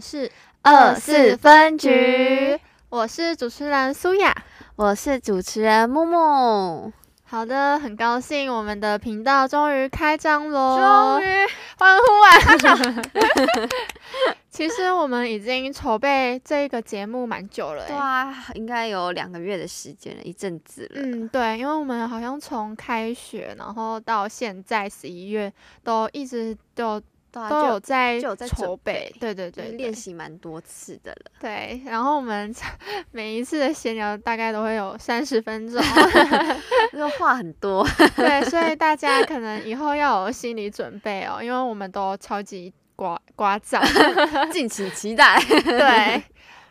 是二四分局，我是主持人苏雅，我是主持人木木。好的，很高兴我们的频道终于开张喽！终于欢呼啊！其实我们已经筹备这个节目蛮久了，对啊，应该有两个月的时间了，一阵子了。嗯，对，因为我们好像从开学，然后到现在十一月，都一直都。都有在就有在筹备，备对对对，练习蛮多次的了。对，然后我们 每一次的闲聊大概都会有三十分钟，因为话很多。对，所以大家可能以后要有心理准备哦，因为我们都超级刮刮噪，敬请期待。对，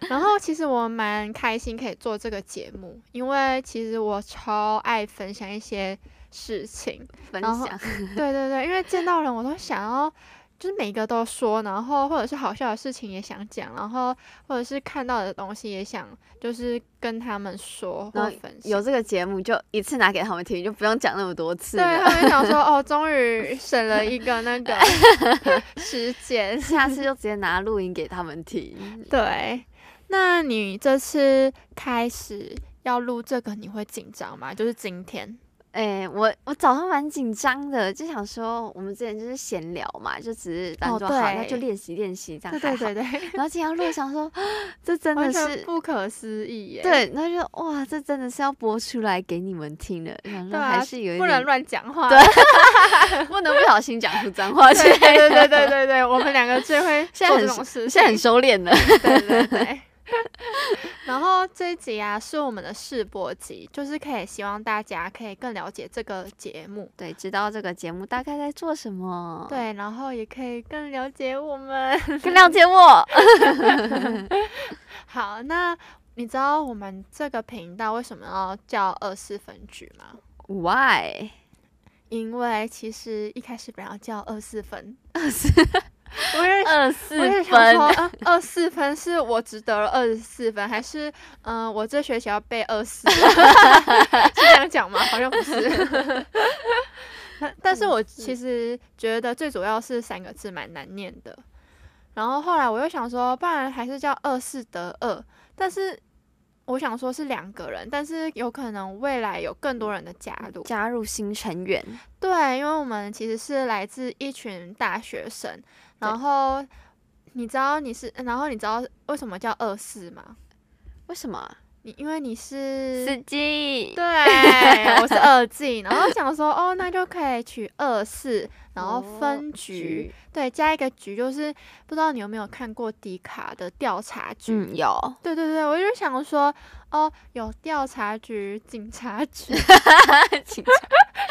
然后其实我蛮开心可以做这个节目，因为其实我超爱分享一些事情，分享。对对对，因为见到人我都想要。就是每个都说，然后或者是好笑的事情也想讲，然后或者是看到的东西也想，就是跟他们说或分享。有这个节目就一次拿给他们听，就不用讲那么多次。对，他们想说 哦，终于省了一个那个 时间，下次就 直接拿录音给他们听。对，那你这次开始要录这个，你会紧张吗？就是今天。哎、欸，我我早上蛮紧张的，就想说我们之前就是闲聊嘛，就只是当做好，那、哦、就练习练习这样。对对对对。然后今天录，想说这真的是不可思议耶。对，然后就哇，这真的是要播出来给你们听的，然后还是有一点、啊、不能乱讲话，对，不能不小心讲出脏话。对对对对对对，我们两个最会现在很，现在很收敛了。对对对。然后这一集啊是我们的试播集，就是可以希望大家可以更了解这个节目，对，知道这个节目大概在做什么，对，然后也可以更了解我们，更了解我。好，那你知道我们这个频道为什么要叫二四分局吗？Why？因为其实一开始本来要叫二四分，二四。我也二四分，二四分是我只得了二十四分，还是嗯、呃，我这学期要背二四？是这样讲吗？好像不是。但是我其实觉得最主要是三个字蛮难念的。然后后来我又想说，不然还是叫二四得二。但是我想说是两个人，但是有可能未来有更多人的加入，加入新成员。对，因为我们其实是来自一群大学生。然后你知道你是，然后你知道为什么叫二四吗？为什么？你因为你是司机，对，我是二进，然后想说哦，那就可以取二四，然后分局，哦、对，加一个局，就是不知道你有没有看过迪卡的调查局？嗯，有。对对对，我就想说哦，有调查局、警察局，警察。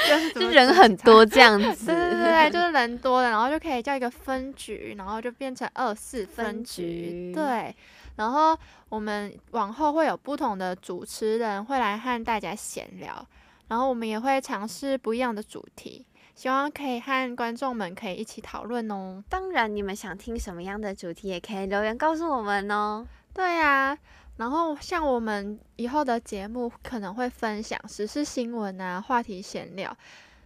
就是人很多这样子，对对对，就是人多的，然后就可以叫一个分局，然后就变成二四分局，对。然后我们往后会有不同的主持人会来和大家闲聊，然后我们也会尝试不一样的主题，希望可以和观众们可以一起讨论哦。当然，你们想听什么样的主题，也可以留言告诉我们哦。对呀。然后像我们以后的节目可能会分享时事新闻啊、话题闲聊，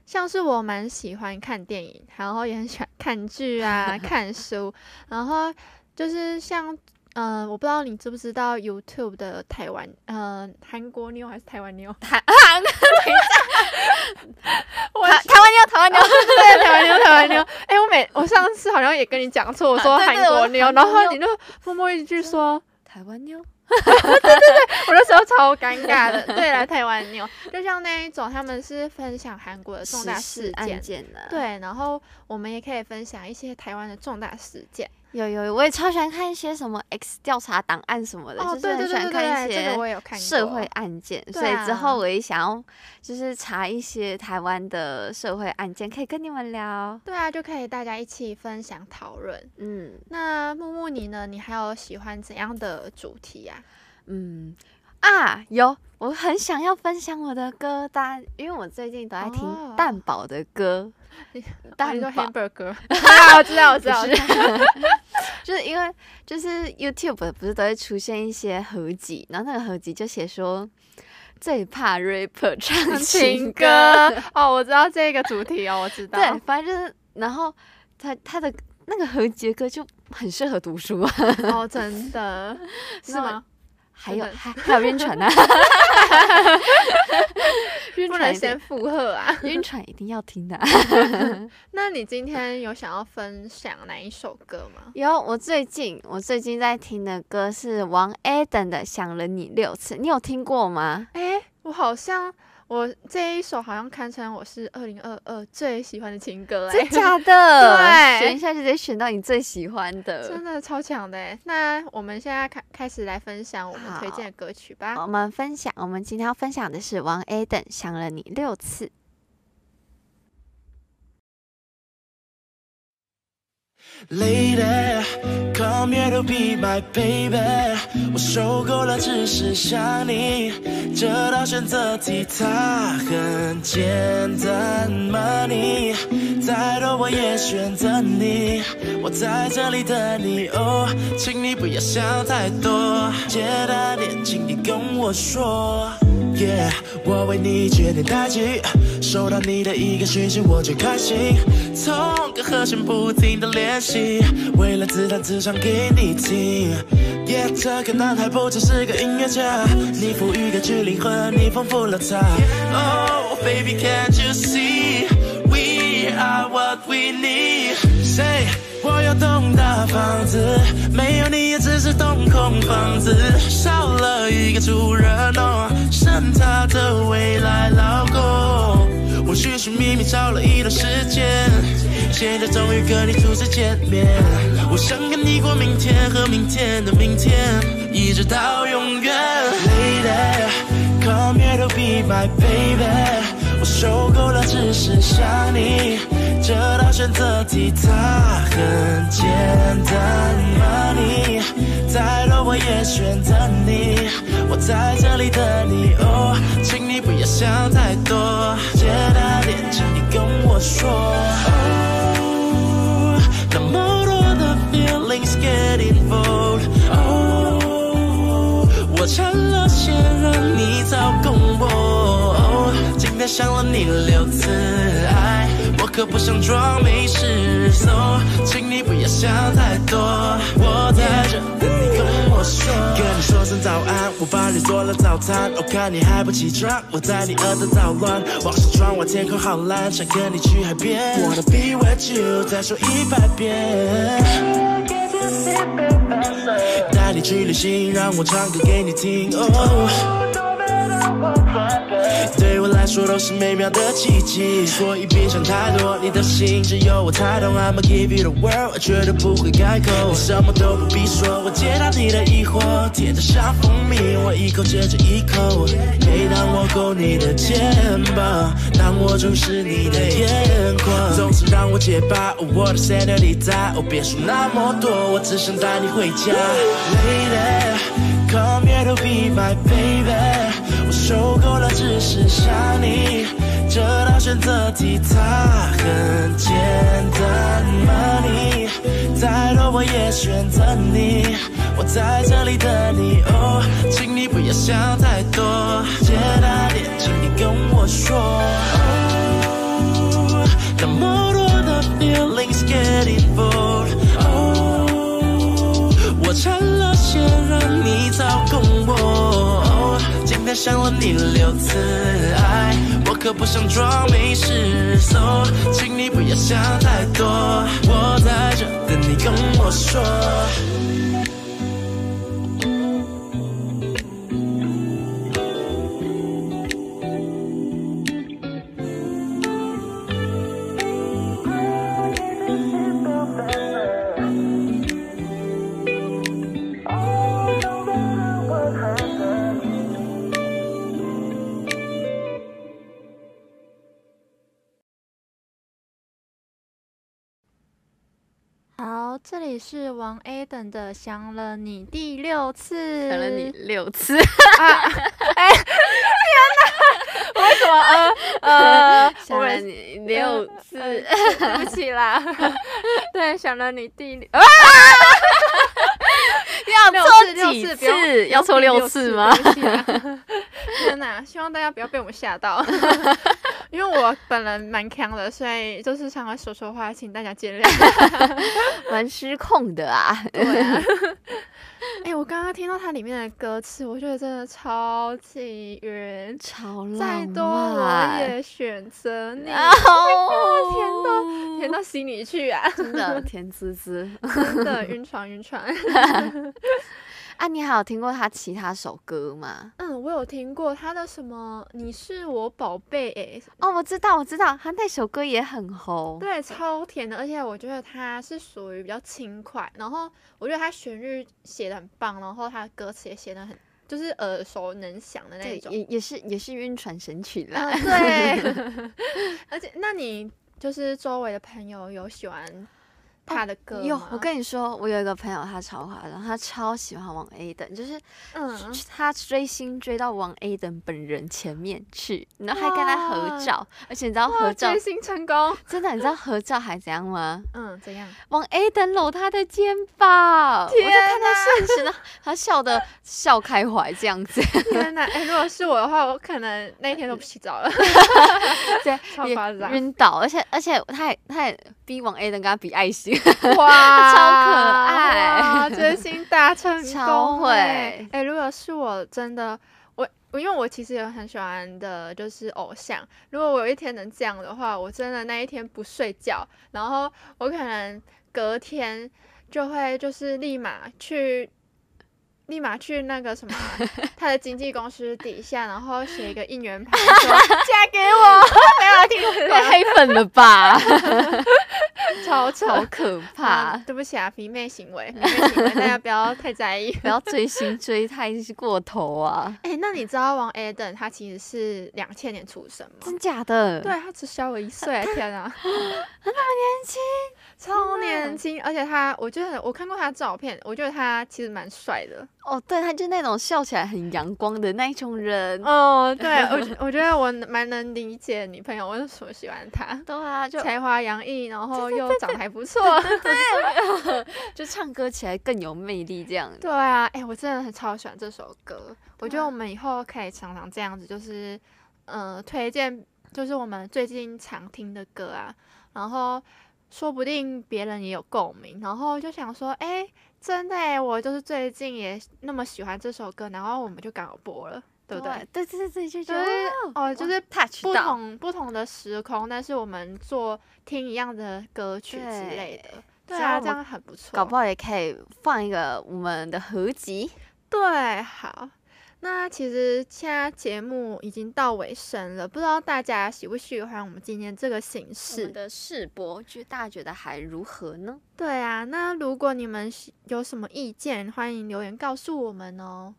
像是我蛮喜欢看电影，然后也很喜欢看剧啊、看书，然后就是像嗯、呃，我不知道你知不知道 YouTube 的台湾嗯、呃、韩国妞还是台湾妞？台韩？等一下，我台 台湾妞，台湾妞，对，台湾妞，台湾妞。哎，我每我上次好像也跟你讲错，我说韩国妞，然后你就默默一句说台湾妞。对对对，我那时候超尴尬的。对，来台湾妞，就像那一种，他们是分享韩国的重大事件，对，然后我们也可以分享一些台湾的重大事件。有有，我也超喜欢看一些什么 X 调查档案什么的，哦、就是很喜欢看一些社会案件。所以之后我也想要就是查一些台湾的社会案件，可以跟你们聊。对啊，就可以大家一起分享讨论。嗯，那木木你呢？你还有喜欢怎样的主题呀、啊？嗯啊，有，我很想要分享我的歌单，因为我最近都在听蛋宝的歌。哦蛋堡。hamburger，啊，我知道，我知道，就是因为就是 YouTube 不是都会出现一些合集，然后那个合集就写说最怕 rapper 唱情歌。哦，我知道这个主题哦，我知道，对，反正就是，然后他他的那个合集的歌就很适合读书。哦，真的。是吗？还有还还有晕船呢，晕船先附和啊，晕船一定要听的。那你今天有想要分享哪一首歌吗？有，我最近我最近在听的歌是王 aden 的《想了你六次》，你有听过吗？哎、欸，我好像。我这一首好像堪称我是二零二二最喜欢的情歌，真 假的？对，选一下就得选到你最喜欢的，真的超强的。那我们现在开开始来分享我们推荐的歌曲吧。我们分享，我们今天要分享的是王 Adam 想了你六次。Lady, come here to be my baby。我受够了只是想你，这道选择题它很简单 Money，再多我也选择你，我在这里等你。哦，请你不要想太多，简单点，请你跟我说。Yeah，我为你决定代替，收到你的一个讯息我就开心，从个和弦不停的练习，为了自弹自唱给你听。Yeah，这个男孩不只是个音乐家，你赋予歌曲灵魂，你丰富了他。Oh baby，can't you see，we are what we need？Say，我有栋大房子，没有你也只是栋空房子，少了一个主人哦。剩他的未来老公，我寻寻觅觅找了一段时间，现在终于跟你初次见面。我想跟你过明天和明天的明天，一直到永远。Lady, come here to be my baby，我受够了只是想你，这道选择题它很简单吗？你再多我也选择你。我在这里等你哦，请你不要想太多，简单点，请你跟我说。Oh, 那么多的 feelings get involved，哦，我尝了鲜让你操控我，今天想了你六次，可不想装没事，so 请你不要想太多，我在这等你跟我说。跟你说声早安，我帮你做了早餐。我看你还不起床，我在你饿得捣乱。望着窗外天空好蓝，想跟你去海边。Wanna be with you，再说一百遍。带你去旅行，让我唱歌给你听。Oh 对我来说都是美妙的奇迹，所以别想太多，你的心只有我才懂。I'ma give you the world，我绝对不会开口，你什么都不必说，我解答你的疑惑，甜得像蜂蜜，我一口接着一口。每当我勾你的肩膀，当我注视你的眼眶，总是让我结巴。我的 Senorita，哦，别说那么多，我只想带你回家，Lady。Come here to be my baby。我受够了，只是想你。这道选择题它很简单吗？你再多我也选择你。我在这里等你，哦，请你不要想太多，简单点，请你跟我说。哦，那么多的 feelings getting full 就让你操控我。今天想了你六次，爱我可不想装没事，so 请你不要想太多，我在这等你跟我说。里是王 Adam 的想了你第六次，想了你六次啊！哎，天哪！为什么呃呃 想了你六次？呃呃、对不起啦，对，想了你第六啊！要错几次？要错六次吗？天哪！希望大家不要被我们吓到。因为我本人蛮强的，所以就是常常说说话，请大家见谅。蛮失控的啊，对啊。哎、欸，我刚刚听到它里面的歌词，我觉得真的超级晕，超浪漫。再多我也选择你。哦，甜到甜到心里去啊！真的甜滋滋，真的晕船晕船。啊，你还有听过他其他首歌吗？嗯，我有听过他的什么“你是我宝贝”哎。哦，我知道，我知道，他那首歌也很红。对，超甜的，而且我觉得他是属于比较轻快，然后我觉得他旋律写的很棒，然后他的歌词也写的很，就是耳熟能详的那种。也也是也是晕船神曲啦。嗯，对。而且，那你就是周围的朋友有喜欢？他的歌哟，我跟你说，我有一个朋友，他超夸张，他超喜欢王 A 的，就是，嗯，他追星追到王 A 的本人前面去，然后还跟他合照，而且你知道合照追星成功，真的，你知道合照还怎样吗？嗯，怎样？王 A 的搂他的肩膀，我就看他现实呢，他笑的笑开怀这样子，天哪！哎、欸，如果是我的话，我可能那一天都不洗澡了 对，超夸张，晕倒，而且而且他也他也逼王 A 的跟他比爱心。哇，超可爱！真心大成功，超会。哎、欸，如果是我，真的，我我因为我其实有很喜欢的，就是偶像。如果我有一天能这样的话，我真的那一天不睡觉，然后我可能隔天就会就是立马去。立马去那个什么，他的经纪公司底下，然后写一个应援牌，说嫁给我。没有听，太黑粉了吧？超超可怕！对不起啊，迷妹行为，迷妹行为，大家不要太在意，不要追星追太过头啊！哎、欸，那你知道王 Adam 他其实是两千年出生吗？真假的？对，他只小我一岁，天啊，他那么年轻，超年轻，而且他，我觉得我看过他的照片，我觉得他其实蛮帅的。哦，对，他就那种笑起来很阳光的那一种人。哦，对，我 我觉得我蛮能理解女朋友为什么喜欢他。对啊，就才华洋溢，然后又长得还不错，对，就唱歌起来更有魅力这样。对啊，哎、欸，我真的很超喜欢这首歌。我觉得我们以后可以常常这样子，就是呃，推荐就是我们最近常听的歌啊，然后说不定别人也有共鸣，然后就想说，哎、欸。真的哎，我就是最近也那么喜欢这首歌，然后我们就刚好播了，对不对？对对对对，就觉得哦，就是不同不同的时空，但是我们做听一样的歌曲之类的，对啊，这样很不错。搞不好也可以放一个我们的合集，对，好。那其实现在节目已经到尾声了，不知道大家喜不喜欢我们今天这个形式的试播，就大家觉得还如何呢？对啊，那如果你们有什么意见，欢迎留言告诉我们哦，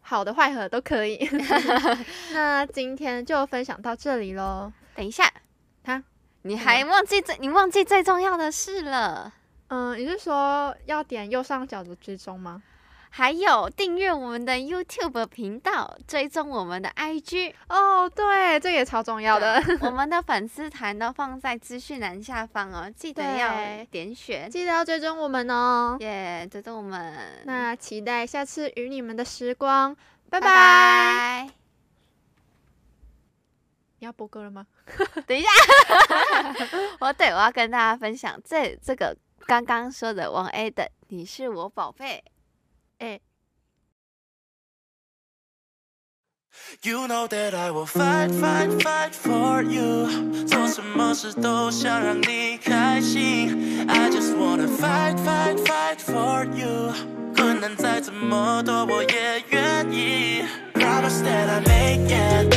好的坏的都可以。那今天就分享到这里喽。等一下，哈，你还忘记最你忘记最重要的事了？嗯，你是说要点右上角的追踪吗？还有订阅我们的 YouTube 频道，追踪我们的 IG 哦，对，这也超重要的。我 们的粉丝团都放在资讯栏下方哦，记得要点选，记得要追踪我们哦。耶，yeah, 追踪我们。那期待下次与你们的时光，拜拜。拜拜。你要播歌了吗？等一下，我对我要跟大家分享这这个刚刚说的王 A 的，你是我宝贝。You know that I will fight, fight, fight for you。做什么事都想让你开心。I just wanna fight, fight, fight for you。困难再怎么多，我也愿意。Promise that I make it,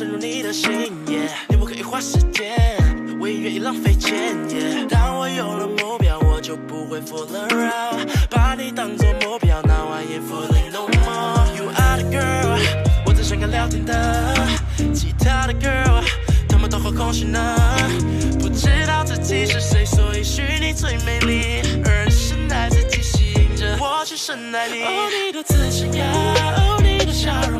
深入你的心 ye 你不可以花时间，我也愿意浪费钱。Yeah, 当我有了目标，我就不会 fool around，把你当作目标，Now I ain't fooling no more。You are the girl，我最想要聊天的，其他的 girl，他们都好空虚呢。不知道自己是谁，所以虚你最美丽，而深爱自己吸引着我去深爱你。Oh, 你的自信呀，Oh，你的笑容。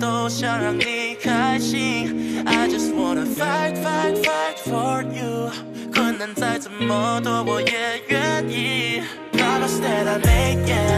都想让你开心。I just wanna fight, fight, fight for you。困难再怎么多，我也愿意。Promise that I make it。